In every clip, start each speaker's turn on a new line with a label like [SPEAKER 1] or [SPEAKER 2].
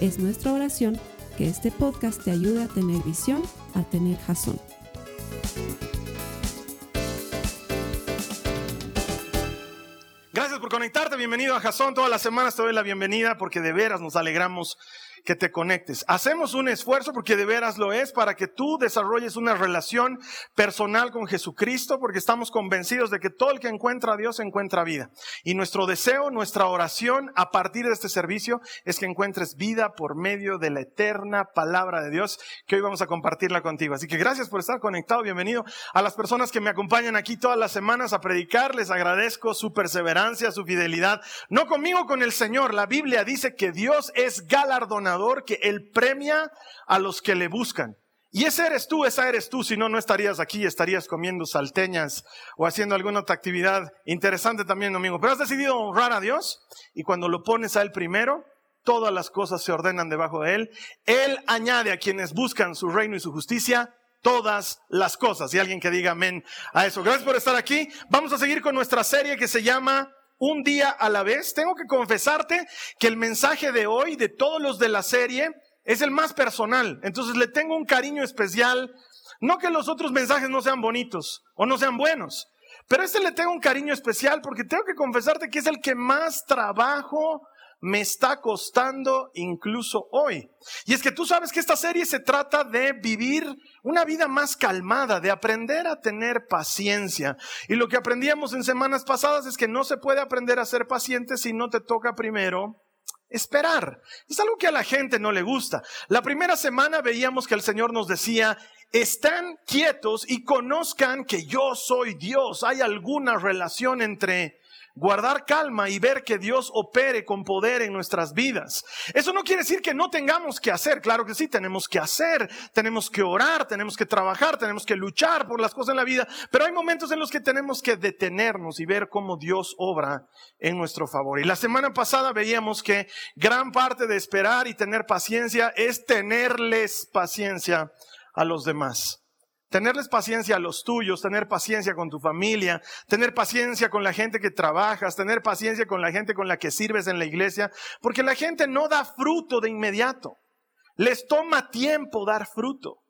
[SPEAKER 1] Es nuestra oración que este podcast te ayude a tener visión, a tener jazón.
[SPEAKER 2] Gracias por conectarte, bienvenido a Jazón. Todas las semanas te doy la bienvenida porque de veras nos alegramos que te conectes. Hacemos un esfuerzo porque de veras lo es para que tú desarrolles una relación personal con Jesucristo porque estamos convencidos de que todo el que encuentra a Dios encuentra vida. Y nuestro deseo, nuestra oración a partir de este servicio es que encuentres vida por medio de la eterna palabra de Dios que hoy vamos a compartirla contigo. Así que gracias por estar conectado. Bienvenido a las personas que me acompañan aquí todas las semanas a predicar. Les agradezco su perseverancia, su fidelidad. No conmigo, con el Señor. La Biblia dice que Dios es galardonador que Él premia a los que le buscan. Y ese eres tú, esa eres tú, si no, no estarías aquí, estarías comiendo salteñas o haciendo alguna otra actividad interesante también, domingo. Pero has decidido honrar a Dios y cuando lo pones a Él primero, todas las cosas se ordenan debajo de Él. Él añade a quienes buscan su reino y su justicia todas las cosas. Y alguien que diga amén a eso. Gracias por estar aquí. Vamos a seguir con nuestra serie que se llama un día a la vez. Tengo que confesarte que el mensaje de hoy, de todos los de la serie, es el más personal. Entonces le tengo un cariño especial. No que los otros mensajes no sean bonitos o no sean buenos, pero este le tengo un cariño especial porque tengo que confesarte que es el que más trabajo me está costando incluso hoy. Y es que tú sabes que esta serie se trata de vivir una vida más calmada, de aprender a tener paciencia. Y lo que aprendíamos en semanas pasadas es que no se puede aprender a ser paciente si no te toca primero esperar. Es algo que a la gente no le gusta. La primera semana veíamos que el Señor nos decía, están quietos y conozcan que yo soy Dios. Hay alguna relación entre guardar calma y ver que Dios opere con poder en nuestras vidas. Eso no quiere decir que no tengamos que hacer, claro que sí, tenemos que hacer, tenemos que orar, tenemos que trabajar, tenemos que luchar por las cosas en la vida, pero hay momentos en los que tenemos que detenernos y ver cómo Dios obra en nuestro favor. Y la semana pasada veíamos que gran parte de esperar y tener paciencia es tenerles paciencia a los demás. Tenerles paciencia a los tuyos, tener paciencia con tu familia, tener paciencia con la gente que trabajas, tener paciencia con la gente con la que sirves en la iglesia, porque la gente no da fruto de inmediato. Les toma tiempo dar fruto.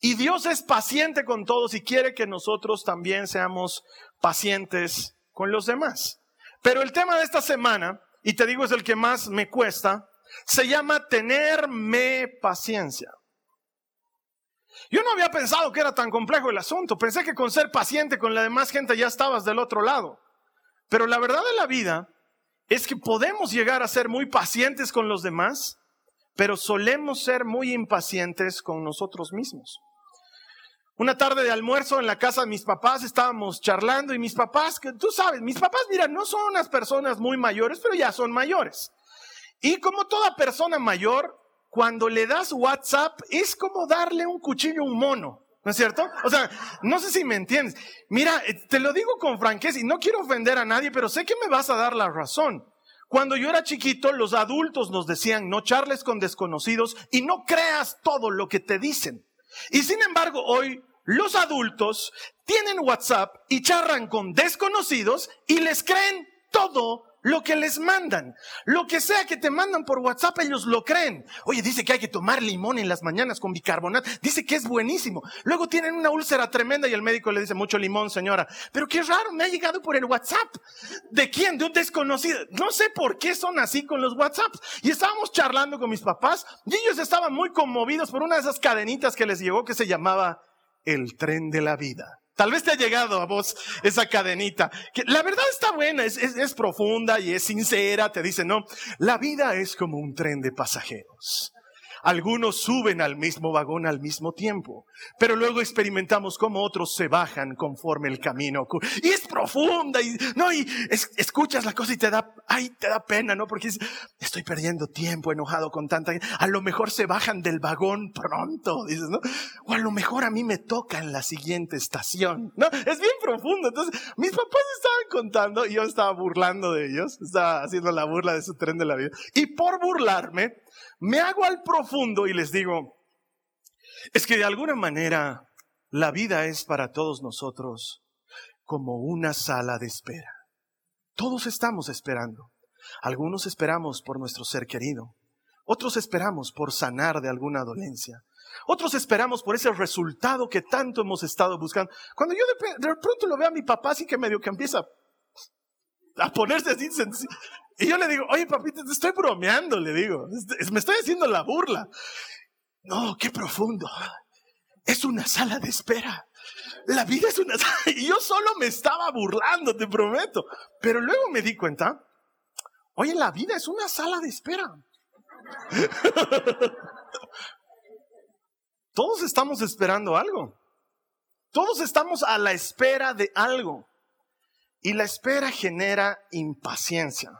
[SPEAKER 2] Y Dios es paciente con todos y quiere que nosotros también seamos pacientes con los demás. Pero el tema de esta semana, y te digo es el que más me cuesta, se llama tenerme paciencia. Yo no había pensado que era tan complejo el asunto. Pensé que con ser paciente con la demás gente ya estabas del otro lado. Pero la verdad de la vida es que podemos llegar a ser muy pacientes con los demás, pero solemos ser muy impacientes con nosotros mismos. Una tarde de almuerzo en la casa de mis papás estábamos charlando y mis papás, que tú sabes, mis papás, mira, no son unas personas muy mayores, pero ya son mayores. Y como toda persona mayor, cuando le das WhatsApp es como darle un cuchillo a un mono. ¿No es cierto? O sea, no sé si me entiendes. Mira, eh, te lo digo con franqueza y no quiero ofender a nadie, pero sé que me vas a dar la razón. Cuando yo era chiquito, los adultos nos decían no charles con desconocidos y no creas todo lo que te dicen. Y sin embargo, hoy los adultos tienen WhatsApp y charran con desconocidos y les creen todo lo que les mandan. Lo que sea que te mandan por WhatsApp, ellos lo creen. Oye, dice que hay que tomar limón en las mañanas con bicarbonato. Dice que es buenísimo. Luego tienen una úlcera tremenda y el médico le dice mucho limón, señora. Pero qué raro, me ha llegado por el WhatsApp. ¿De quién? De un desconocido. No sé por qué son así con los WhatsApps. Y estábamos charlando con mis papás y ellos estaban muy conmovidos por una de esas cadenitas que les llegó que se llamaba el tren de la vida. Tal vez te ha llegado a vos esa cadenita. Que la verdad está buena, es, es, profunda y es sincera. Te dice, no, la vida es como un tren de pasajeros. Algunos suben al mismo vagón al mismo tiempo. Pero luego experimentamos cómo otros se bajan conforme el camino. Y es profunda y no y escuchas la cosa y te da ay, te da pena, ¿no? Porque estoy perdiendo tiempo enojado con tanta gente. A lo mejor se bajan del vagón pronto, dices, ¿no? O a lo mejor a mí me toca en la siguiente estación. No, es bien profundo. Entonces, mis papás estaban contando y yo estaba burlando de ellos, estaba haciendo la burla de su tren de la vida. Y por burlarme, me hago al profundo y les digo, es que de alguna manera la vida es para todos nosotros como una sala de espera. Todos estamos esperando. Algunos esperamos por nuestro ser querido. Otros esperamos por sanar de alguna dolencia. Otros esperamos por ese resultado que tanto hemos estado buscando. Cuando yo de, pronto lo veo a mi papá así que medio que empieza a ponerse así Y yo le digo, oye papito, te estoy bromeando, le digo. Me estoy haciendo la burla. No, qué profundo. Es una sala de espera. La vida es una sala. Y yo solo me estaba burlando, te prometo. Pero luego me di cuenta, oye, la vida es una sala de espera. Todos estamos esperando algo. Todos estamos a la espera de algo. Y la espera genera impaciencia.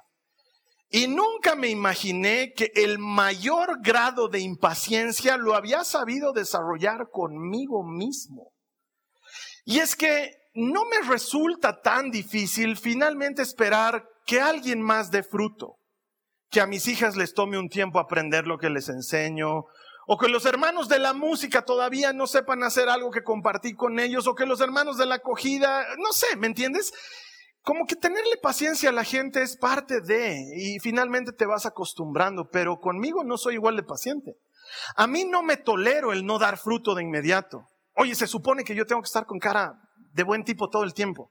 [SPEAKER 2] Y nunca me imaginé que el mayor grado de impaciencia lo había sabido desarrollar conmigo mismo. Y es que no me resulta tan difícil finalmente esperar que alguien más dé fruto, que a mis hijas les tome un tiempo aprender lo que les enseño, o que los hermanos de la música todavía no sepan hacer algo que compartí con ellos, o que los hermanos de la acogida, no sé, ¿me entiendes? Como que tenerle paciencia a la gente es parte de, y finalmente te vas acostumbrando, pero conmigo no soy igual de paciente. A mí no me tolero el no dar fruto de inmediato. Oye, se supone que yo tengo que estar con cara de buen tipo todo el tiempo.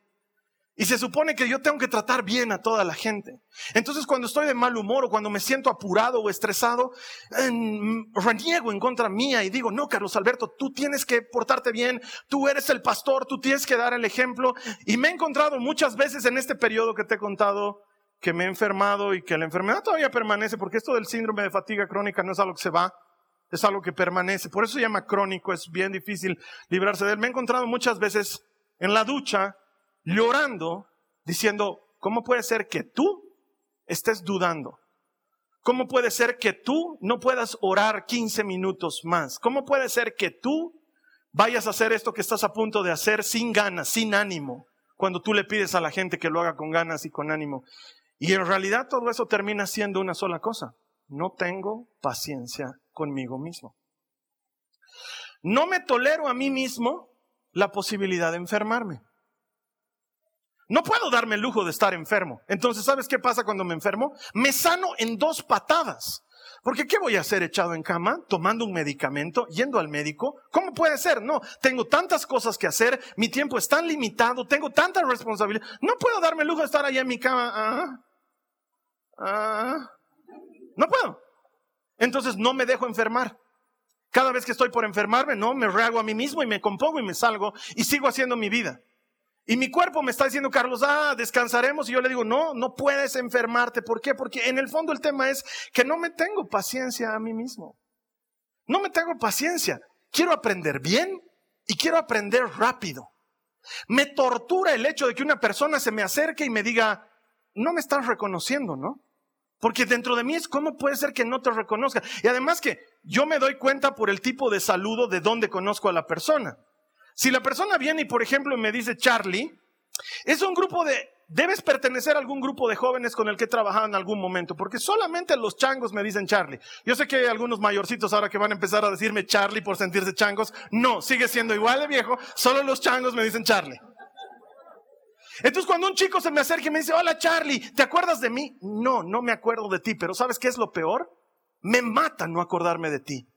[SPEAKER 2] Y se supone que yo tengo que tratar bien a toda la gente. Entonces cuando estoy de mal humor o cuando me siento apurado o estresado, reniego en contra mía y digo, no, Carlos Alberto, tú tienes que portarte bien, tú eres el pastor, tú tienes que dar el ejemplo. Y me he encontrado muchas veces en este periodo que te he contado que me he enfermado y que la enfermedad todavía permanece, porque esto del síndrome de fatiga crónica no es algo que se va, es algo que permanece. Por eso se llama crónico, es bien difícil librarse de él. Me he encontrado muchas veces en la ducha llorando, diciendo, ¿cómo puede ser que tú estés dudando? ¿Cómo puede ser que tú no puedas orar 15 minutos más? ¿Cómo puede ser que tú vayas a hacer esto que estás a punto de hacer sin ganas, sin ánimo, cuando tú le pides a la gente que lo haga con ganas y con ánimo? Y en realidad todo eso termina siendo una sola cosa. No tengo paciencia conmigo mismo. No me tolero a mí mismo la posibilidad de enfermarme. No puedo darme el lujo de estar enfermo. Entonces, ¿sabes qué pasa cuando me enfermo? Me sano en dos patadas. Porque ¿qué voy a hacer echado en cama, tomando un medicamento, yendo al médico? ¿Cómo puede ser? No, tengo tantas cosas que hacer, mi tiempo es tan limitado, tengo tanta responsabilidad. No puedo darme el lujo de estar allá en mi cama. Ah, ah, no puedo. Entonces no me dejo enfermar. Cada vez que estoy por enfermarme, no, me rehago a mí mismo y me compongo y me salgo y sigo haciendo mi vida. Y mi cuerpo me está diciendo, Carlos, ah, descansaremos. Y yo le digo, no, no puedes enfermarte. ¿Por qué? Porque en el fondo el tema es que no me tengo paciencia a mí mismo. No me tengo paciencia. Quiero aprender bien y quiero aprender rápido. Me tortura el hecho de que una persona se me acerque y me diga, no me estás reconociendo, ¿no? Porque dentro de mí es, ¿cómo puede ser que no te reconozca? Y además que yo me doy cuenta por el tipo de saludo de dónde conozco a la persona. Si la persona viene y, por ejemplo, me dice Charlie, es un grupo de, debes pertenecer a algún grupo de jóvenes con el que he trabajado en algún momento, porque solamente los changos me dicen Charlie. Yo sé que hay algunos mayorcitos ahora que van a empezar a decirme Charlie por sentirse changos. No, sigue siendo igual de viejo, solo los changos me dicen Charlie. Entonces cuando un chico se me acerca y me dice, hola Charlie, ¿te acuerdas de mí? No, no me acuerdo de ti, pero ¿sabes qué es lo peor? Me mata no acordarme de ti.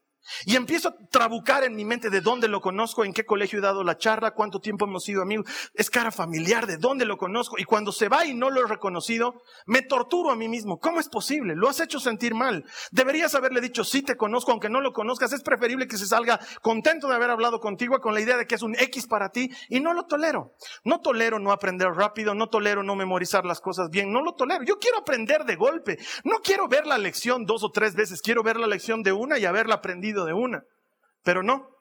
[SPEAKER 2] Y empiezo a trabucar en mi mente de dónde lo conozco, en qué colegio he dado la charla, cuánto tiempo hemos sido amigos. Es cara familiar, de dónde lo conozco. Y cuando se va y no lo he reconocido, me torturo a mí mismo. ¿Cómo es posible? Lo has hecho sentir mal. Deberías haberle dicho, sí te conozco, aunque no lo conozcas. Es preferible que se salga contento de haber hablado contigo con la idea de que es un X para ti. Y no lo tolero. No tolero no aprender rápido, no tolero no memorizar las cosas bien. No lo tolero. Yo quiero aprender de golpe. No quiero ver la lección dos o tres veces. Quiero ver la lección de una y haberla aprendido de una. Pero no,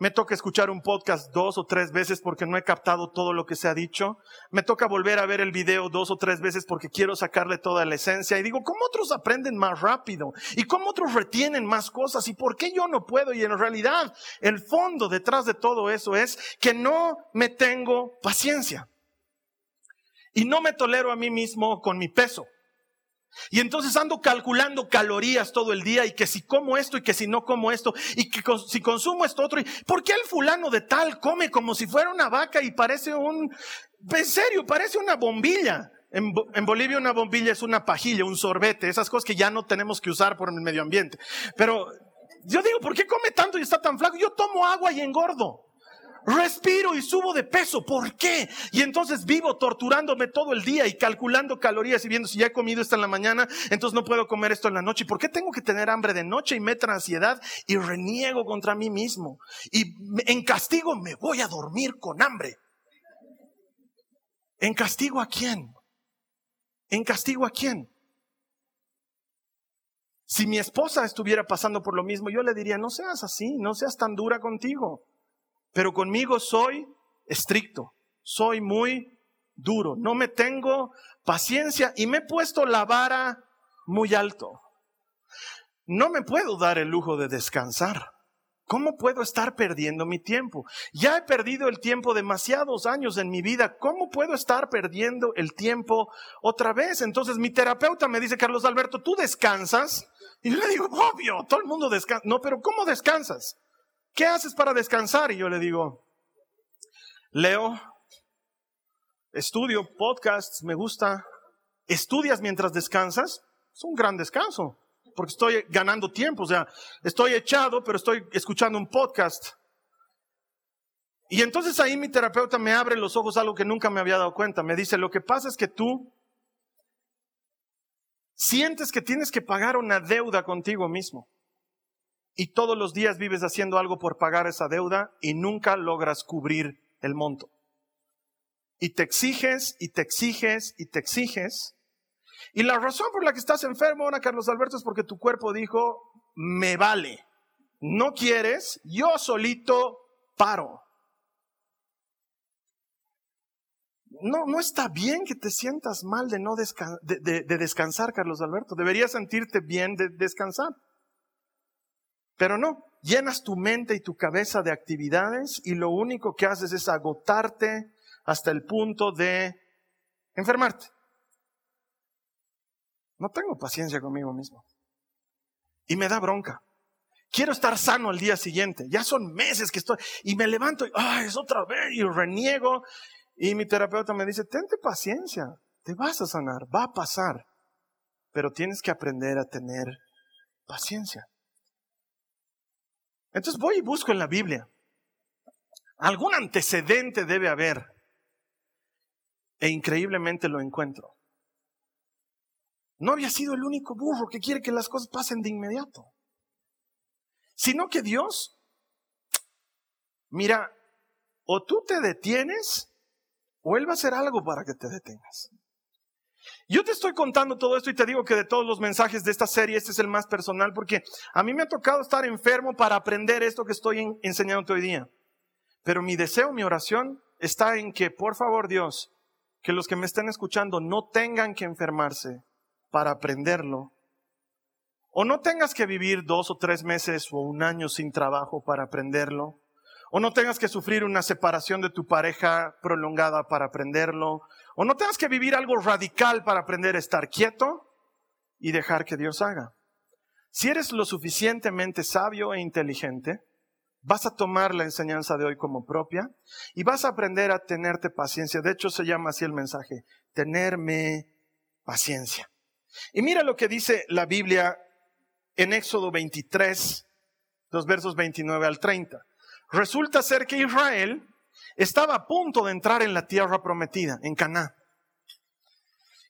[SPEAKER 2] Me toca escuchar un podcast dos o tres veces porque no he captado todo lo que se ha dicho. Me toca volver a ver el video dos o tres veces porque quiero sacarle toda la esencia. Y digo, ¿cómo otros aprenden más rápido? ¿Y cómo otros retienen más cosas? ¿Y por qué yo no puedo? Y en realidad, el fondo detrás de todo eso es que no me tengo paciencia. Y no me tolero a mí mismo con mi peso. Y entonces ando calculando calorías todo el día y que si como esto y que si no como esto y que si consumo esto otro. ¿Por qué el fulano de tal come como si fuera una vaca y parece un... En serio, parece una bombilla. En, en, Bolivia una bombilla es una pajilla, un sorbete, esas cosas que ya no tenemos que usar por el medio ambiente. Pero yo digo, ¿por qué come tanto y está tan flaco? Yo tomo agua y engordo respiro y subo de peso. ¿Por qué? Y entonces vivo torturándome todo el día y calculando calorías y viendo si ya he comido esto en la mañana, entonces no puedo comer esto en la noche. ¿Por qué tengo que tener hambre de noche y me ansiedad y reniego contra mí mismo? Y en castigo me voy a dormir con hambre. ¿En castigo a quién? ¿En castigo a quién? Si mi esposa estuviera pasando por lo mismo, yo le diría, no seas así, no seas tan dura contigo. Pero conmigo soy estricto, soy muy duro, no me tengo paciencia y me he puesto la vara muy alto. No me puedo dar el lujo de descansar. ¿Cómo puedo estar perdiendo mi tiempo? Ya he perdido el tiempo demasiados años en mi vida. ¿Cómo puedo estar perdiendo el tiempo otra vez? Entonces mi terapeuta me dice, Carlos Alberto, ¿tú descansas? Y yo le digo, obvio, todo el mundo descansa. No, pero ¿cómo descansas? ¿Qué haces para descansar? Y yo le digo, leo, estudio podcasts, me gusta. ¿Estudias mientras descansas? Es un gran descanso, porque estoy ganando tiempo, o sea, estoy echado, pero estoy escuchando un podcast. Y entonces ahí mi terapeuta me abre los ojos algo que nunca me había dado cuenta. Me dice, lo que pasa es que tú sientes que tienes que pagar una deuda contigo mismo y todos los días vives haciendo algo por pagar esa deuda y nunca logras cubrir el monto. Y te exiges y te exiges y te exiges. Y la razón por la que estás enfermo ahora, Carlos Alberto, es porque tu cuerpo dijo, me vale. No quieres, yo solito paro. No, no está bien que te sientas mal de no de descansar, Carlos Alberto. Deberías sentirte bien de descansar. Pero no, llenas tu mente y tu cabeza de actividades y lo único que haces es agotarte hasta el punto de enfermarte. No tengo paciencia conmigo mismo. Y me da bronca. Quiero estar sano al día siguiente. Ya son meses que estoy y me levanto y ay, es otra vez y reniego. Y mi terapeuta me dice, tente paciencia, te vas a sanar, va a pasar. Pero tienes que aprender a tener paciencia. Entonces voy y busco en la Biblia. Algún antecedente debe haber. E increíblemente lo encuentro. No había sido el único burro que quiere que las cosas pasen de inmediato. Sino que Dios, mira, o tú te detienes o Él va a hacer algo para que te detengas. Yo te estoy contando todo esto y te digo que de todos los mensajes de esta serie, este es el más personal porque a mí me ha tocado estar enfermo para aprender esto que estoy enseñando hoy día. Pero mi deseo, mi oración está en que, por favor Dios, que los que me estén escuchando no tengan que enfermarse para aprenderlo. O no tengas que vivir dos o tres meses o un año sin trabajo para aprenderlo. O no tengas que sufrir una separación de tu pareja prolongada para aprenderlo o no tengas que vivir algo radical para aprender a estar quieto y dejar que Dios haga. Si eres lo suficientemente sabio e inteligente, vas a tomar la enseñanza de hoy como propia y vas a aprender a tenerte paciencia. De hecho, se llama así el mensaje, tenerme paciencia. Y mira lo que dice la Biblia en Éxodo 23, los versos 29 al 30. Resulta ser que Israel estaba a punto de entrar en la tierra prometida, en Caná.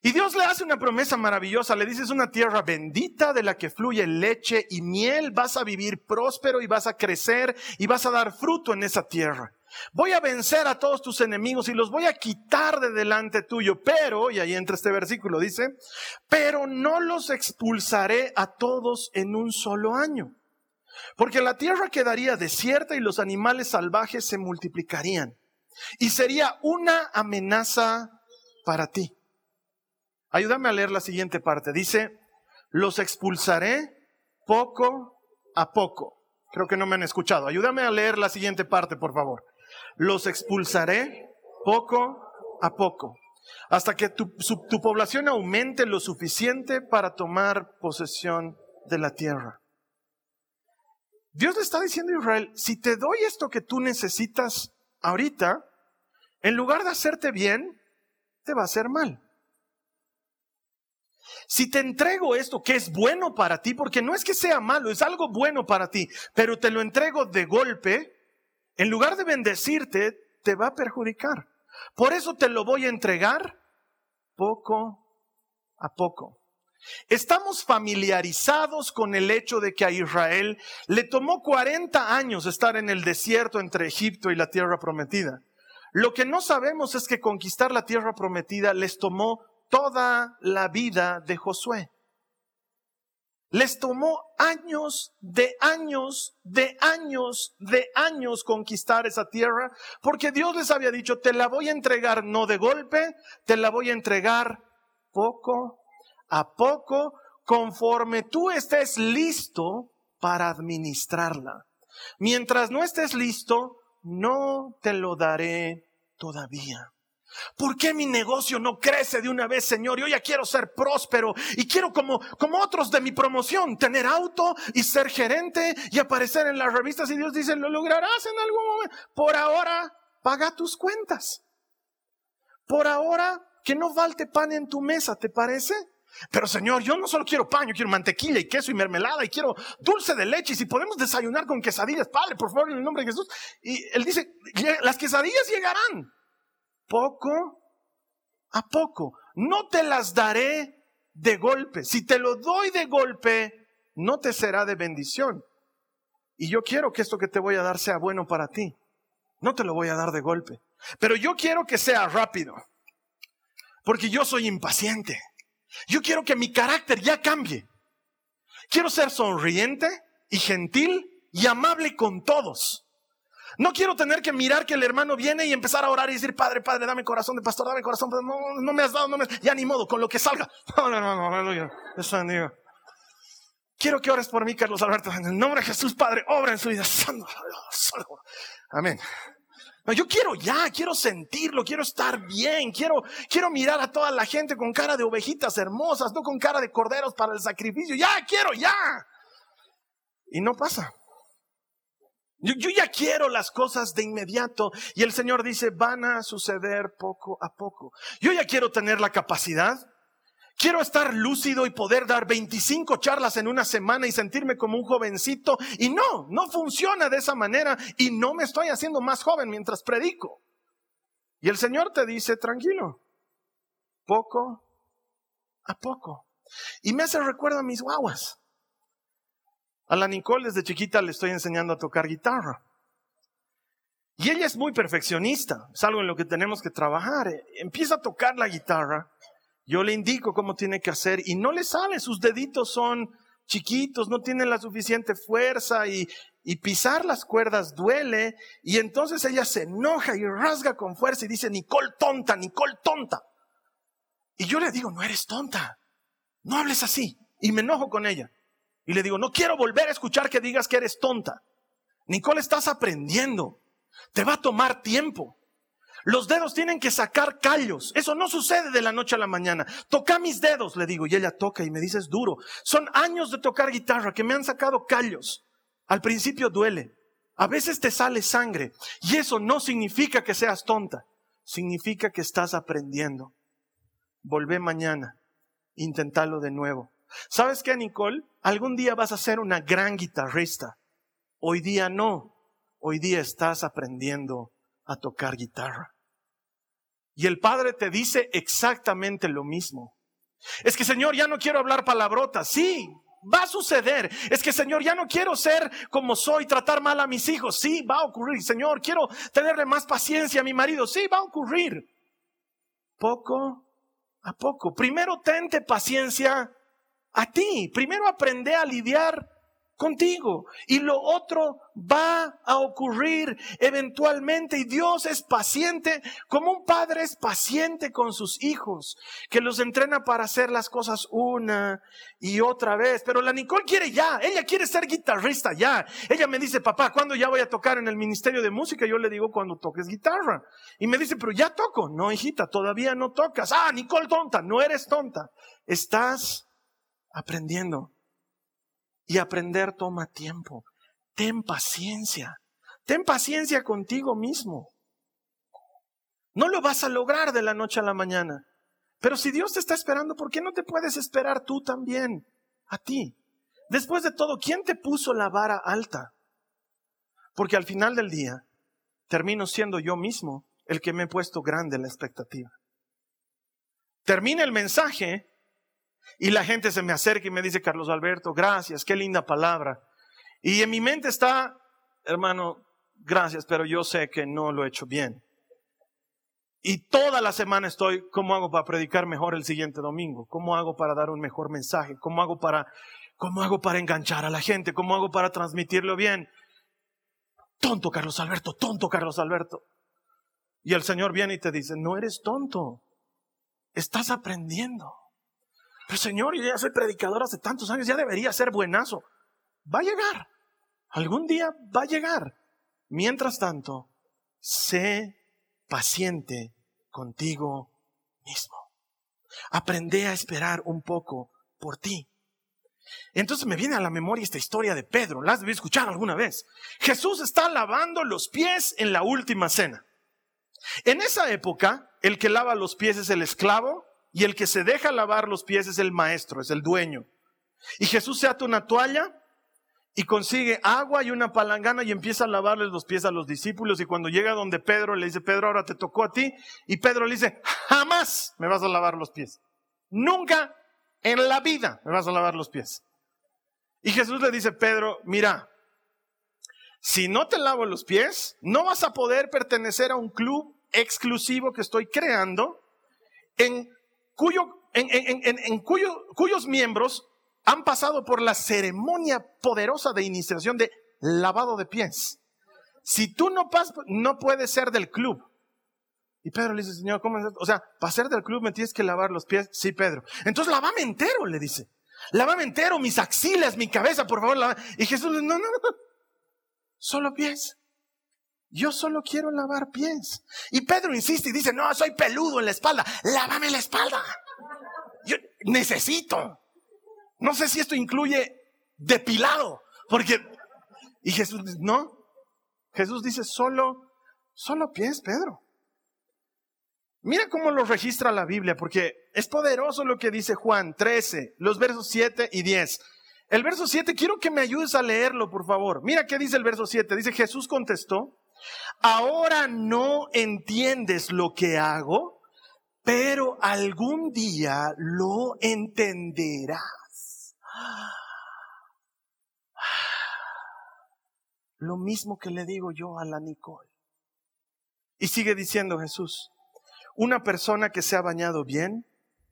[SPEAKER 2] Y Dios le hace una promesa maravillosa, le dice, es una tierra bendita de la que fluye leche y miel, vas a vivir próspero y vas a crecer y vas a dar fruto en esa tierra. Voy a vencer a todos tus enemigos y los voy a quitar de delante tuyo, pero, y ahí entra este versículo, dice, pero no los expulsaré a todos en un solo año Porque la tierra quedaría desierta y los animales salvajes se multiplicarían. Y sería una amenaza para ti. Ayúdame a leer la siguiente parte. Dice, los expulsaré poco a poco. Creo que no me han escuchado. Ayúdame a leer la siguiente parte, por favor. Los expulsaré poco a poco, hasta que tu, población aumente lo suficiente para tomar posesión de la tierra. Dios le está diciendo a Israel, si te doy esto que tú necesitas ahorita, en lugar de hacerte bien, te va a hacer mal. Si te entrego esto que es bueno para ti, porque no es que sea malo, es algo bueno para ti, pero te lo entrego de golpe, en lugar de bendecirte, te va a perjudicar. Por eso te lo voy a entregar poco a poco. Estamos familiarizados con el hecho de que a Israel le tomó 40 años estar en el desierto entre Egipto y la tierra prometida. Lo que no sabemos es que conquistar la tierra prometida les tomó toda la vida de Josué. Les tomó años de años, de años, de años conquistar esa tierra, porque Dios les había dicho, te la voy a entregar no de golpe, te la voy a entregar poco a poco, conforme tú estés listo para administrarla. Mientras no estés listo, no te lo daré todavía. ¿Por qué mi negocio no crece de una vez, Señor? Yo ya quiero ser próspero y quiero como, como otros de mi promoción, tener auto y ser gerente y aparecer en las revistas y Dios dice, lo lograrás en algún momento. Por ahora, paga tus cuentas. Por ahora, que no falte pan en tu mesa, ¿te parece? Pero Señor, yo no solo quiero pan, yo quiero mantequilla y queso y mermelada y quiero dulce de leche y si podemos desayunar con quesadillas, Padre, por favor, en el nombre de Jesús. Y Él dice, las quesadillas llegarán poco a poco. No te las daré de golpe. Si te lo doy de golpe, no te será de bendición. Y yo quiero que esto que te voy a dar sea bueno para ti. No te lo voy a dar de golpe. Pero yo quiero que sea rápido. Porque yo soy impaciente. Yo quiero que mi carácter ya cambie. Quiero ser sonriente y gentil y amable con todos. No quiero tener que mirar que el hermano viene y empezar a orar y decir, Padre, Padre, dame corazón de pastor, dame corazón. No, no me has dado, no me Ya ni modo, con lo que salga. No, aleluya. Quiero que ores por mí, Carlos Alberto. En el nombre de Jesús, Padre, obra en su vida. Amén. Yo quiero ya, quiero sentirlo, quiero estar bien, quiero, quiero mirar a toda la gente con cara de ovejitas hermosas, no con cara de corderos para el sacrificio. Ya, quiero, ya. Y no pasa. Yo, ya quiero las cosas de inmediato y el Señor dice, van a suceder poco a poco. Yo ya quiero tener la capacidad. Quiero estar lúcido y poder dar 25 charlas en una semana y sentirme como un jovencito. Y no, no funciona de esa manera y no me estoy haciendo más joven mientras predico. Y el Señor te dice, tranquilo, poco a poco. Y me hace recuerdo a mis guaguas. A la Nicole desde chiquita le estoy enseñando a tocar guitarra. Y ella es muy perfeccionista, es algo en lo que tenemos que trabajar. Empieza a tocar la guitarra, yo le indico cómo tiene que hacer y no le sale, sus deditos son chiquitos, no tienen la suficiente fuerza y, y pisar las cuerdas duele y entonces ella se enoja y rasga con fuerza y dice, Nicole tonta, Nicole tonta. Y yo le digo, no eres tonta, no hables así. Y me enojo con ella. Y le digo, no quiero volver a escuchar que digas que eres tonta. Nicole, estás aprendiendo. Te va a tomar tiempo. Los dedos tienen que sacar callos. Eso no sucede de la noche a la mañana. Toca mis dedos, le digo. Y ella toca y me dice, es duro. Son años de tocar guitarra que me han sacado callos. Al principio duele. A veces te sale sangre. Y eso no significa que seas tonta. Significa que estás aprendiendo. Volvé mañana. Intentalo de nuevo. ¿Sabes qué, Nicole? Algún día vas a ser una gran guitarrista. Hoy día no. Hoy día estás aprendiendo a tocar guitarra. Y el Padre te dice exactamente lo mismo. Es que, Señor, ya no quiero hablar palabrotas. Sí, va a suceder. Es que, Señor, ya no quiero ser como soy, tratar mal a mis hijos. Sí, va a ocurrir. Señor, quiero tenerle más paciencia a mi marido. Sí, va a ocurrir. Poco a poco. Primero tente paciencia a ti. Primero aprende a lidiar contigo. Y lo otro va a ocurrir eventualmente. Y Dios es paciente como un padre es paciente con sus hijos que los entrena para hacer las cosas una y otra vez. Pero la Nicole quiere ya. Ella quiere ser guitarrista ya. Ella me dice papá ¿cuándo ya voy a tocar en el ministerio de música? yo le digo cuando toques guitarra. Y me dice pero ya toco. No hijita todavía no tocas. Ah Nicole tonta no eres tonta. Estás aprendiendo y aprender toma tiempo. Ten paciencia. Ten paciencia contigo mismo. No lo vas a lograr de la noche a la mañana. Pero si Dios te está esperando, ¿por qué no te puedes esperar tú también? A ti. Después de todo, ¿quién te puso la vara alta? Porque al final del día, termino siendo yo mismo el que me he puesto grande la expectativa. Termina el mensaje y la gente se me acerca y me dice, Carlos Alberto, gracias, qué linda palabra. Y en mi mente está, hermano, gracias, pero yo sé que no lo he hecho bien. Y toda la semana estoy, ¿cómo hago para predicar mejor el siguiente domingo? ¿Cómo hago para dar un mejor mensaje? ¿Cómo hago para, cómo hago para enganchar a la gente? ¿Cómo hago para transmitirlo bien? Tonto, Carlos Alberto, tonto, Carlos Alberto. Y el Señor viene y te dice, no eres tonto, estás aprendiendo. Pero Señor, yo ya soy predicador hace tantos años, ya debería ser buenazo. Va a llegar. Algún día va a llegar. Mientras tanto, sé paciente contigo mismo. Aprende a esperar un poco por ti. Entonces me viene a la memoria esta historia de Pedro. ¿La has de escuchar alguna vez? Jesús está lavando los pies en la última cena. En esa época, el que lava los pies es el esclavo y el que se deja lavar los pies es el maestro, es el dueño. Y Jesús se ata una toalla y consigue agua y una palangana y empieza a lavarles los pies a los discípulos. Y cuando llega donde Pedro, le dice, Pedro, ahora te tocó a ti. Y Pedro le dice, jamás me vas a lavar los pies. Nunca en la vida me vas a lavar los pies. Y Jesús le dice, Pedro, mira, si no te lavo los pies, no vas a poder pertenecer a un club exclusivo que estoy creando en cuyo, en, cuyos miembros han pasado por la ceremonia poderosa de iniciación de lavado de pies. Si tú no pasas, no puedes ser del club. Y Pedro le dice, Señor, ¿cómo es O sea, para ser del club me tienes que lavar los pies. Sí, Pedro. Entonces lavame entero, le dice. Lavame entero, mis axilas, mi cabeza, por favor. Y Jesús le dice, no, no, no. Solo pies. Yo solo quiero lavar pies. Y Pedro insiste y dice, no, soy peludo en la espalda. Lávame la espalda. Yo necesito. No sé si esto incluye depilado. Porque, y Jesús, no. Jesús dice, solo, solo pies, Pedro. Mira cómo lo registra la Biblia, porque es poderoso lo que dice Juan 13, los versos 7 y 10. El verso 7, quiero que me ayudes a leerlo, por favor. Mira qué dice el verso 7. Dice, Jesús contestó, Ahora no entiendes lo que hago, pero algún día lo entenderás. Lo mismo que le digo yo a la Nicole. Y sigue diciendo Jesús, una persona que se ha bañado bien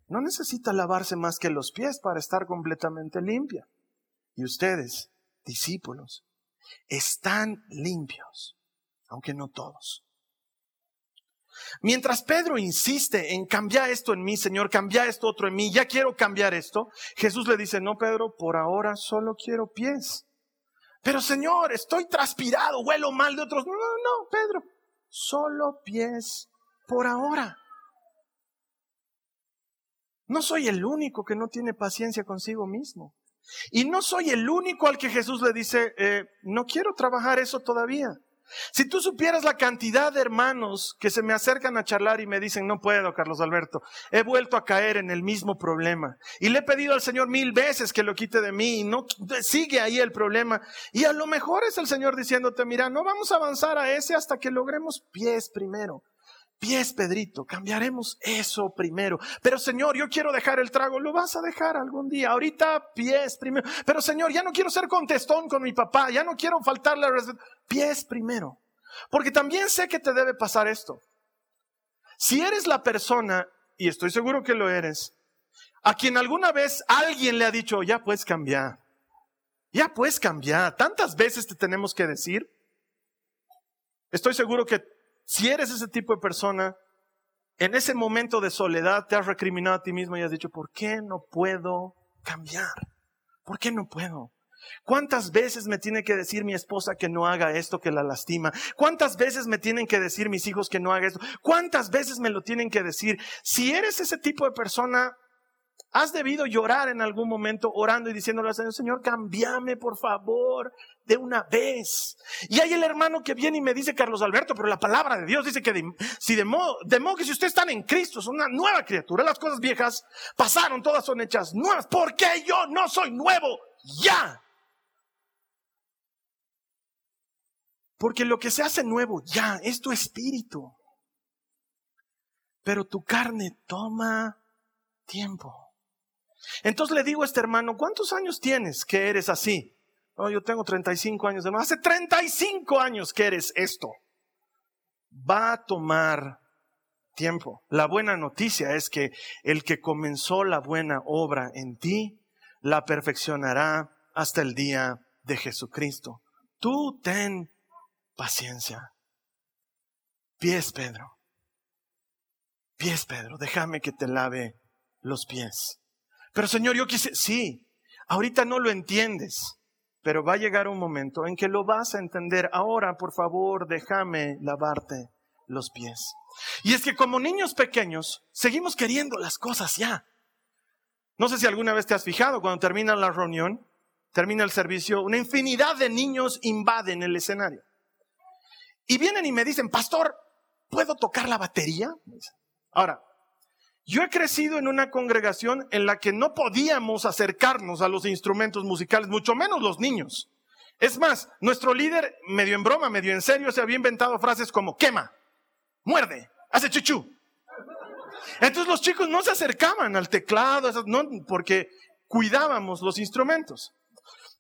[SPEAKER 2] no necesita lavarse más que los pies para estar completamente limpia. Y ustedes, discípulos, están limpios aunque no todos. Mientras Pedro insiste en cambiar esto en mí, Señor, cambiar esto otro en mí, ya quiero cambiar esto, Jesús le dice, no, Pedro, por ahora solo quiero pies. Pero Señor, estoy transpirado, huelo mal de otros. No, no, no, Pedro, solo pies por ahora. No soy el único que no tiene paciencia consigo mismo. Y no soy el único al que Jesús le dice, eh, no quiero trabajar eso todavía. Si tú supieras la cantidad de hermanos que se me acercan a charlar y me dicen, no puedo, Carlos Alberto, he vuelto a caer en el mismo problema. Y le he pedido al Señor mil veces que lo quite de mí y no sigue ahí el problema. Y a lo mejor es el Señor diciéndote, mira, no vamos a avanzar a ese hasta que logremos pies primero. Pies, Pedrito, cambiaremos eso primero. Pero Señor, yo quiero dejar el trago, lo vas a dejar algún día. Ahorita pies primero. Pero Señor, ya no quiero ser contestón con mi papá, ya no quiero faltarle respeto. Pies primero. Porque también sé que te debe pasar esto. Si eres la persona, y estoy seguro que lo eres, a quien alguna vez alguien le ha dicho, ya puedes cambiar, Ya puedes cambiar. Tantas veces te tenemos que decir. Estoy seguro que si eres ese tipo de persona, en ese momento de soledad te has recriminado a ti mismo y has dicho, ¿por qué no puedo cambiar? ¿Por qué no puedo? ¿Cuántas veces me tiene que decir mi esposa que no haga esto que la lastima? ¿Cuántas veces me tienen que decir mis hijos que no haga esto? ¿Cuántas veces me lo tienen que decir? Si eres ese tipo de persona, has debido llorar en algún momento orando y diciéndole al Señor, Señor, cambiame por favor de una vez. Y hay el hermano que viene y me dice, Carlos Alberto, pero la palabra de Dios dice que si de modo, de que si ustedes están en Cristo, son una nueva criatura, las cosas viejas pasaron, todas son hechas nuevas. ¿Por qué yo no soy nuevo ya? Porque lo que se hace nuevo ya es tu espíritu. Pero tu carne toma tiempo. Entonces le digo a este hermano, ¿cuántos años tienes que eres así? Oh, yo tengo 35 años de más. Hace 35 años que eres esto. Va a tomar tiempo. La buena noticia es que el que comenzó la buena obra en ti, la perfeccionará hasta el día de Jesucristo. Tú ten paciencia. Pies, Pedro. Pies, Pedro. Déjame que te lave los pies. Pero Señor, yo quise, sí, ahorita no lo entiendes, pero va a llegar un momento en que lo vas a entender. Ahora, por favor, déjame lavarte los pies. Y es que como niños pequeños, seguimos queriendo las cosas ya. No sé si alguna vez te has fijado, cuando termina la reunión, termina el servicio, una infinidad de niños invaden el escenario. Y vienen y me dicen, pastor, ¿puedo tocar la batería? Ahora, yo he crecido en una congregación en la que no podíamos acercarnos a los instrumentos musicales, mucho menos los niños. Es más, nuestro líder, medio en broma, medio en serio, se había inventado frases como quema, muerde, hace chuchu. Entonces los chicos no se acercaban al teclado, no, porque cuidábamos los instrumentos.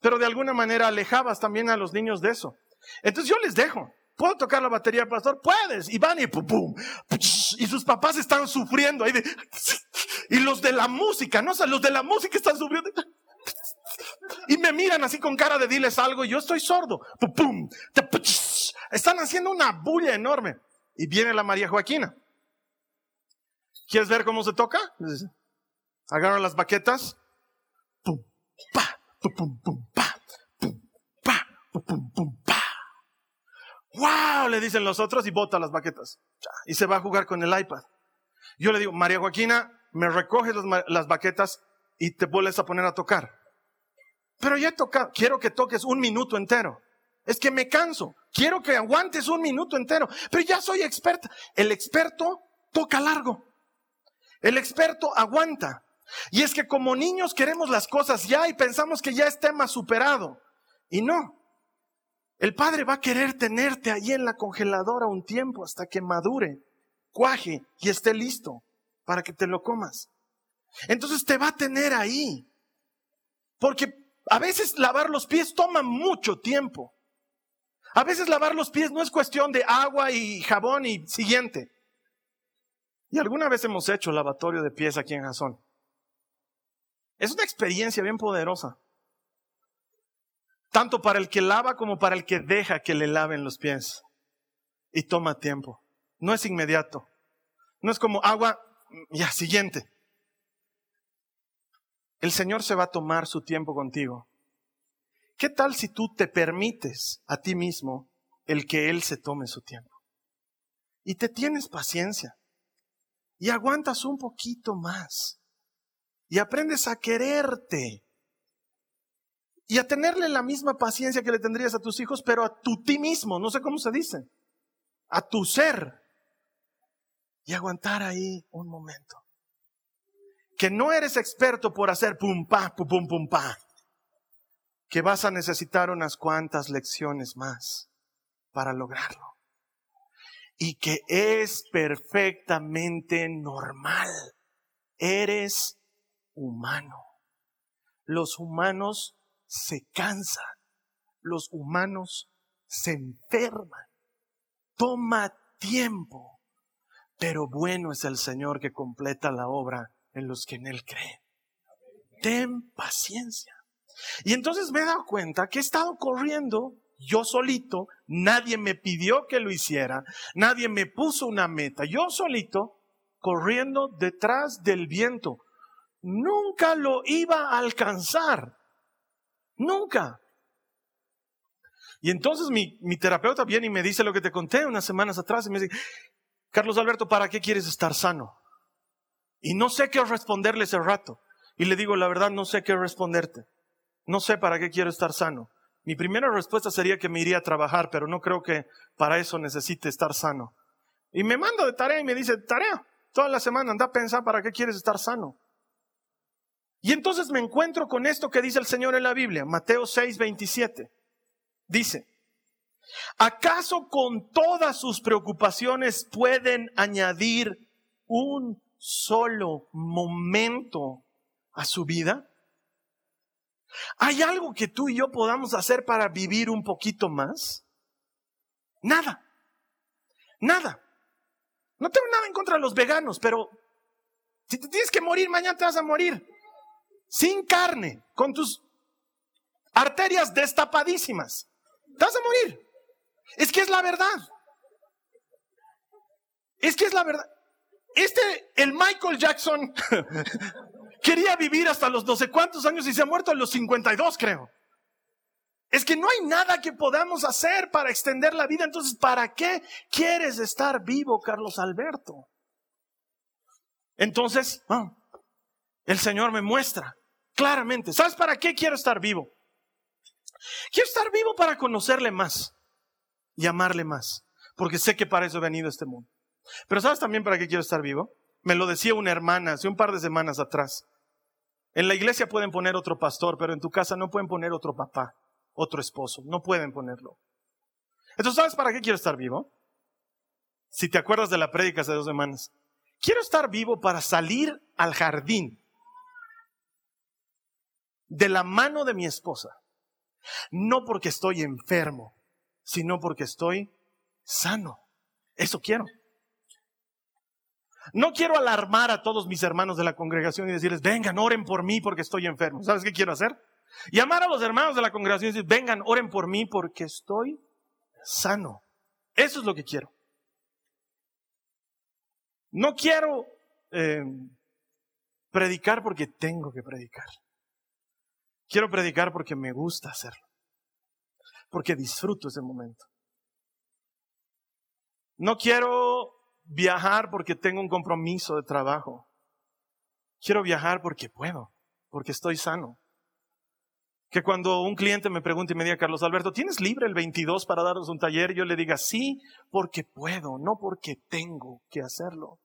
[SPEAKER 2] Pero de alguna manera alejabas también a los niños de eso. Entonces yo les dejo. ¿Puedo tocar la batería, pastor? Puedes. Y van y pum, pum. Y sus papás están sufriendo ahí y los de la música, no sé, los de la música están sufriendo. Y me miran así con cara de diles algo y yo estoy sordo. Pum, pum. Están haciendo una bulla enorme. Y viene la María Joaquina. ¿Quieres ver cómo se toca? Agarran las baquetas. Pum, pa, pum, pum, pa, pum, pa, pum, pum, pa. ¡Wow! Le dicen los otros y bota las baquetas. Y se va a jugar con el iPad. Yo le digo, María Joaquina, me recoges las, baquetas y te vuelves a poner a tocar. Pero ya he tocado, quiero que toques un minuto entero. Es que me canso. Quiero que aguantes un minuto entero. Pero ya soy experta. El experto toca largo. El experto aguanta. Y es que como niños queremos las cosas ya y pensamos que ya es tema superado. Y no. El padre va a querer tenerte ahí en la congeladora un tiempo hasta que madure, cuaje y esté listo para que te lo comas. Entonces te va a tener ahí. Porque a veces lavar los pies toma mucho tiempo. A veces lavar los pies no es cuestión de agua y jabón y siguiente. Y alguna vez hemos hecho lavatorio de pies aquí en Jazón. Es una experiencia bien poderosa tanto para el que lava como para el que deja que le laven los pies. Y toma tiempo. No es inmediato. No es como agua, ya, siguiente. El Señor se va a tomar su tiempo contigo. ¿Qué tal si tú te permites a ti mismo el que Él se tome su tiempo? Y te tienes paciencia. Y aguantas un poquito más. Y aprendes a quererte y a tenerle la misma paciencia que le tendrías a tus hijos, pero a tu ti mismo, no sé cómo se dice, a tu ser. Y aguantar ahí un momento. Que no eres experto por hacer pum pa, pum pum pum pa. Que vas a necesitar unas cuantas lecciones más para lograrlo. Y que es perfectamente normal. Eres humano. Los humanos se cansan, los humanos se enferman, toma tiempo, pero bueno es el Señor que completa la obra en los que en Él creen. Ten paciencia. Y entonces me he dado cuenta que he estado corriendo yo solito, nadie me pidió que lo hiciera, nadie me puso una meta, yo solito corriendo detrás del viento. Nunca lo iba a alcanzar, nunca. Y entonces mi, mi, terapeuta viene y me dice lo que te conté unas semanas atrás y me dice, Carlos Alberto, ¿para qué quieres estar sano? Y no sé qué responderle ese rato. Y le digo, la verdad, no sé qué responderte. No sé para qué quiero estar sano. Mi primera respuesta sería que me iría a trabajar, pero no creo que para eso necesite estar sano. Y me manda de tarea y me dice, tarea, toda la semana anda a pensar para qué quieres estar sano. Y entonces me encuentro con esto que dice el Señor en la Biblia, Mateo 6, 27. Dice, ¿acaso con todas sus preocupaciones pueden añadir un solo momento a su vida? ¿Hay algo que tú y yo podamos hacer para vivir un poquito más? Nada. Nada. No tengo nada en contra de los veganos, pero si te tienes que morir, mañana te vas a morir. Sin carne, con tus arterias destapadísimas. Te vas a morir. Es que es la verdad. Es que es la verdad. Este, el Michael Jackson Quería vivir hasta los no sé cuántos años y se ha muerto a los 52, creo. Es que no hay nada que podamos hacer para extender la vida. Entonces, ¿para qué quieres estar vivo, Carlos Alberto? Entonces, ah, el Señor me muestra claramente. ¿Sabes para qué quiero estar vivo? Quiero estar vivo para conocerle más y amarle más. Porque sé que para eso he venido a este mundo. Pero ¿sabes también para qué quiero estar vivo? Me lo decía una hermana hace un par de semanas atrás. En la iglesia pueden poner otro pastor, pero en tu casa no pueden poner otro papá, otro esposo. No pueden ponerlo. Entonces, ¿sabes para qué quiero estar vivo? Si te acuerdas de la prédica hace dos semanas. Quiero estar vivo para salir al jardín de la mano de mi esposa. No porque estoy enfermo, sino porque estoy sano. Eso quiero. No quiero alarmar a todos mis hermanos de la congregación y decirles, vengan, oren por mí porque estoy enfermo. ¿Sabes qué quiero hacer? Llamar a los hermanos de la congregación y decir, vengan, oren por mí porque estoy sano. Eso es lo que quiero. No quiero eh, predicar porque tengo que predicar. Quiero predicar porque me gusta hacerlo. Porque disfruto ese momento. No quiero viajar porque tengo un compromiso de trabajo. Quiero viajar porque puedo, porque estoy sano. Que cuando un cliente me pregunte y me diga, Carlos Alberto, ¿tienes libre el 22 para darnos un taller? Yo le diga, sí, porque puedo, no porque tengo que hacerlo.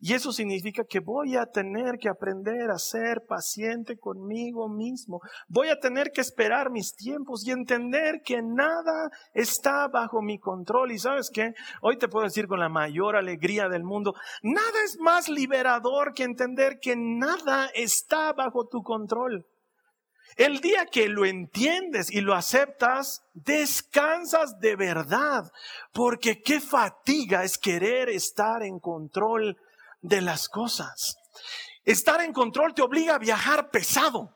[SPEAKER 2] Y eso significa que voy a tener que aprender a ser paciente conmigo mismo. Voy a tener que esperar mis tiempos y entender que nada está bajo mi control. Y sabes qué? Hoy te puedo decir con la mayor alegría del mundo, nada es más liberador que entender que nada está bajo tu control. El día que lo entiendes y lo aceptas, descansas de verdad, porque qué fatiga es querer estar en control de las cosas. Estar en control te obliga a viajar pesado.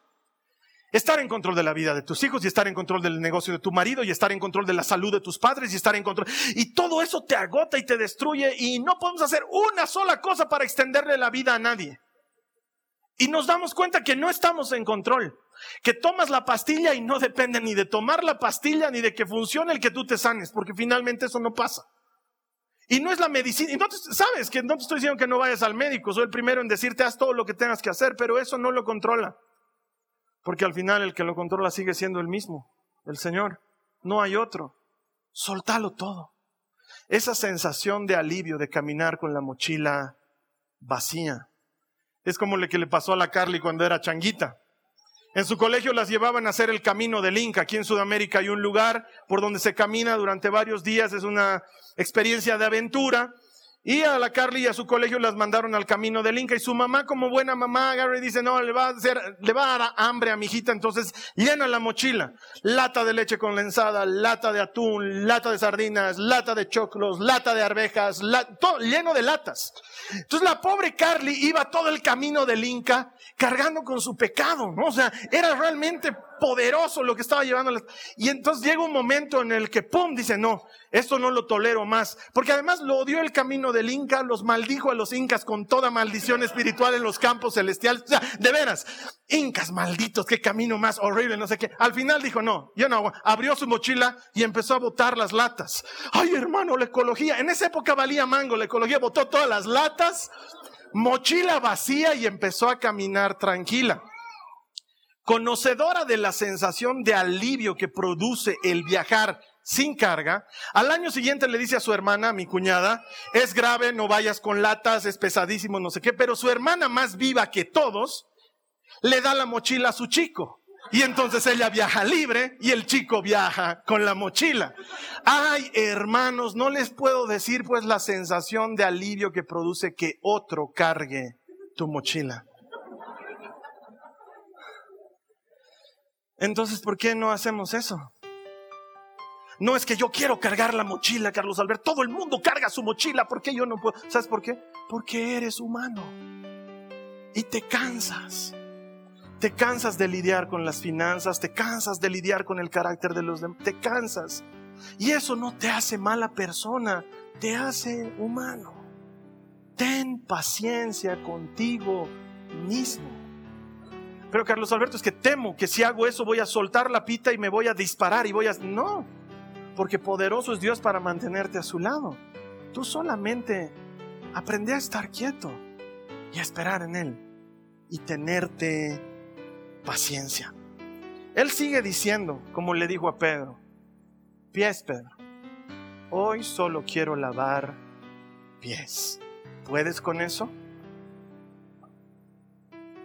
[SPEAKER 2] Estar en control de la vida de tus hijos y estar en control del negocio de tu marido y estar en control de la salud de tus padres y estar en control. Y todo eso te agota y te destruye y no podemos hacer una sola cosa para extenderle la vida a nadie. Y nos damos cuenta que no estamos en control, que tomas la pastilla y no depende ni de tomar la pastilla ni de que funcione el que tú te sanes, porque finalmente eso no pasa. Y no es la medicina. No sabes que no te estoy diciendo que no vayas al médico. Soy el primero en decirte haz todo lo que tengas que hacer, pero eso no lo controla. Porque al final el que lo controla sigue siendo el mismo, el Señor. No hay otro. Soltalo todo. Esa sensación de alivio de caminar con la mochila vacía. Es como lo que le pasó a la Carly cuando era changuita. En su colegio las llevaban a hacer el camino del Inca. Aquí en Sudamérica hay un lugar por donde se camina durante varios días. Es una experiencia de aventura. Y a la Carly y a su colegio las mandaron al camino del Inca y su mamá como buena mamá agarra y dice, no, le va a hacer, le va a dar hambre a mi hijita, entonces llena la mochila, lata de leche condensada, lata de atún, lata de sardinas, lata de choclos, lata de arvejas, todo lleno de latas. Entonces la pobre Carly iba todo el camino del Inca cargando con su pecado, ¿no? O sea, era realmente poderoso lo que estaba llevando. Y entonces llega un momento en el que, ¡pum!, dice, no, esto no lo tolero más. Porque además lo odió el camino del Inca, los maldijo a los incas con toda maldición espiritual en los campos celestiales. O sea, de veras, incas malditos, qué camino más horrible, no sé qué. Al final dijo, no, yo no, abrió su mochila y empezó a botar las latas. Ay, hermano, la ecología. En esa época valía mango, la ecología botó todas las latas, mochila vacía y empezó a caminar tranquila. Conocedora de la sensación de alivio que produce el viajar sin carga. Al año siguiente le dice a su hermana, mi cuñada, es grave, no vayas con latas, es pesadísimo, no sé qué, pero su hermana más viva que todos le da la mochila a su chico. Y entonces ella viaja libre y el chico viaja con la mochila. Ay, hermanos, no les puedo decir pues la sensación de alivio que produce que otro cargue tu mochila. Entonces, ¿por qué no hacemos eso? No es que yo quiero cargar la mochila, Carlos Alberto. Todo el mundo carga su mochila. ¿Por qué yo no puedo? ¿Sabes por qué? Porque eres humano. Y te cansas. Te cansas de lidiar con las finanzas. Te cansas de lidiar con el carácter de los demás. Te cansas. Y eso no te hace mala persona. Te hace humano. Ten paciencia contigo mismo. Pero Carlos Alberto, es que temo que si hago eso voy a soltar la pita y me voy a disparar y voy a... No, porque poderoso es Dios para mantenerte a su lado. Tú solamente aprende a estar quieto y a esperar en Él y tenerte paciencia. Él sigue diciendo, como le dijo a Pedro, pies Pedro, hoy solo quiero lavar pies. ¿Puedes con eso?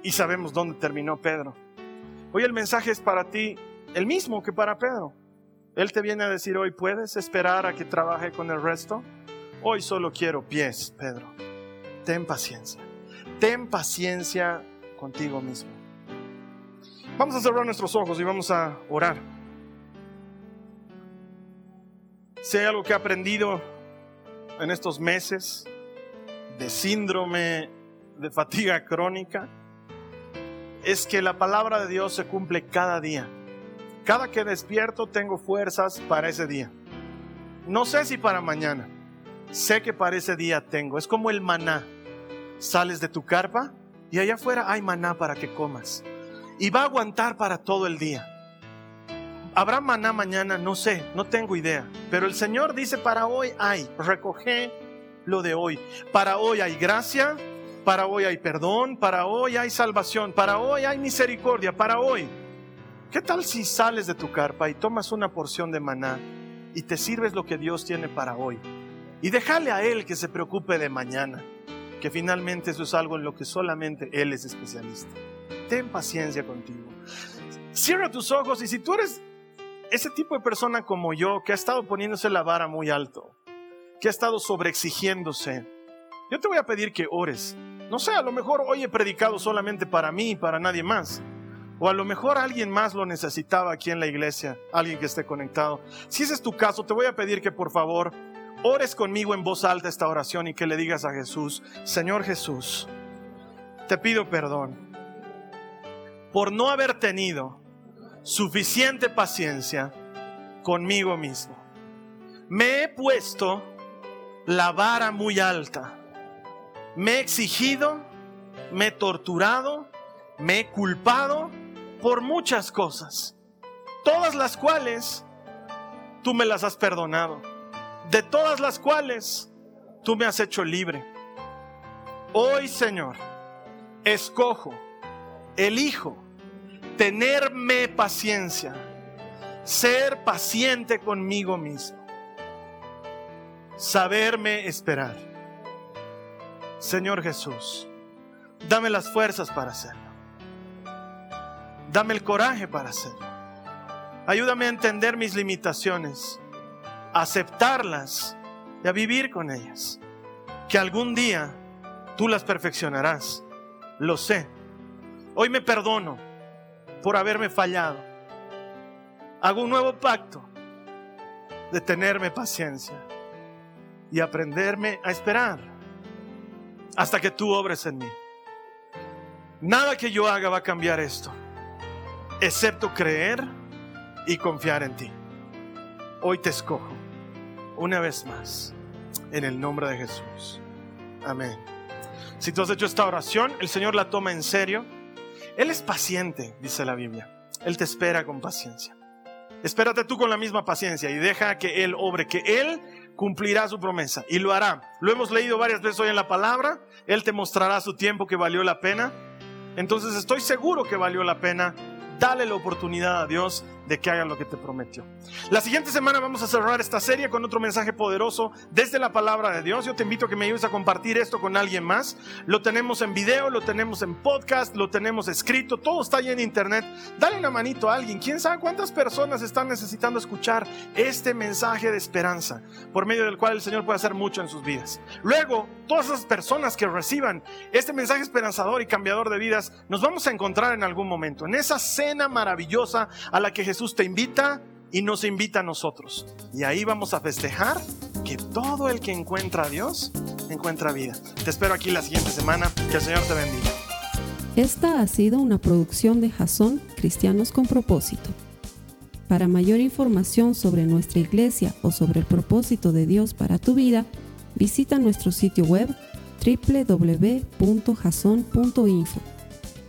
[SPEAKER 2] Y sabemos dónde terminó Pedro. Hoy el mensaje es para ti el mismo que para Pedro. Él te viene a decir hoy, ¿puedes esperar a que trabaje con el resto? Hoy solo quiero pies, Pedro. Ten paciencia. Ten paciencia contigo mismo. Vamos a cerrar nuestros ojos y vamos a orar. Si algo que he aprendido en estos meses de síndrome de fatiga crónica, es que la palabra de Dios se cumple cada día. Cada que despierto tengo fuerzas para ese día. No sé si para mañana. Sé que para ese día tengo. Es como el maná. Sales de tu carpa y allá afuera hay maná para que comas. Y va a aguantar para todo el día. ¿Habrá maná mañana? No sé, no tengo idea. Pero el Señor dice, para hoy hay, recoge lo de hoy. Para hoy hay gracia, para hoy hay perdón, para hoy hay salvación, para hoy hay misericordia, para hoy ¿Qué tal si sales de tu carpa y tomas una porción de maná y te sirves lo que Dios tiene para hoy? Y déjale a Él que se preocupe de mañana, que finalmente eso es algo en lo que solamente Él es especialista. Ten paciencia contigo. Cierra tus ojos y si tú eres ese tipo de persona como yo que ha estado poniéndose la vara muy alto, que ha estado sobreexigiéndose, yo te voy a pedir que ores. No sé, a lo mejor hoy he predicado solamente para mí y para nadie más. O a lo mejor alguien más lo necesitaba aquí en la iglesia, alguien que esté conectado. Si ese es tu caso, te voy a pedir que por favor ores conmigo en voz alta esta oración y que le digas a Jesús, Señor Jesús, te pido perdón por no haber tenido suficiente paciencia conmigo mismo. Me he puesto la vara muy alta. Me he exigido, me he torturado, me he culpado por muchas cosas, todas las cuales tú me las has perdonado, de todas las cuales tú me has hecho libre. Hoy, Señor, escojo, elijo tenerme paciencia, ser paciente conmigo mismo, saberme esperar. Señor Jesús, dame las fuerzas para hacerlo. Dame el coraje para hacerlo. Ayúdame a entender mis limitaciones, a aceptarlas y a vivir con ellas. Que algún día tú las perfeccionarás. Lo sé. Hoy me perdono por haberme fallado. Hago un nuevo pacto de tenerme paciencia y aprenderme a esperar hasta que tú obres en mí. Nada que yo haga va a cambiar esto. excepto creer y confiar en ti. Hoy te escojo una vez más en el nombre de Jesús. Amén. Si tú has hecho esta oración, el Señor la toma en serio. Él es paciente, dice la Biblia. Él te espera con paciencia. Espérate tú con la misma paciencia y deja que Él obre, que Él cumplirá su promesa y lo hará. Lo hemos leído varias veces hoy en la palabra. Él te mostrará su tiempo que valió la pena. Entonces estoy seguro que valió la pena. Dale la oportunidad a Dios de que haga lo que te prometió. La siguiente semana vamos a cerrar esta serie con otro mensaje poderoso desde la palabra de Dios. Yo te invito a que me ayudes a compartir esto con alguien más. Lo tenemos en video, lo tenemos en podcast, lo tenemos escrito, todo está ahí en internet. Dale una manito a alguien. ¿Quién sabe cuántas personas están necesitando escuchar este mensaje de esperanza por medio del cual el Señor puede hacer mucho en sus vidas? Luego, todas esas personas que reciban este mensaje esperanzador y cambiador de vidas, nos vamos a encontrar en algún momento, en esa cena maravillosa a la que Jesús Jesús te invita y nos invita a nosotros. Y ahí vamos a festejar que todo el que encuentra a Dios encuentra vida. Te espero aquí la siguiente semana. Que el Señor te bendiga.
[SPEAKER 1] Esta ha sido una producción de Jason Cristianos con propósito. Para mayor información sobre nuestra iglesia o sobre el propósito de Dios para tu vida, visita nuestro sitio web www.jason.info.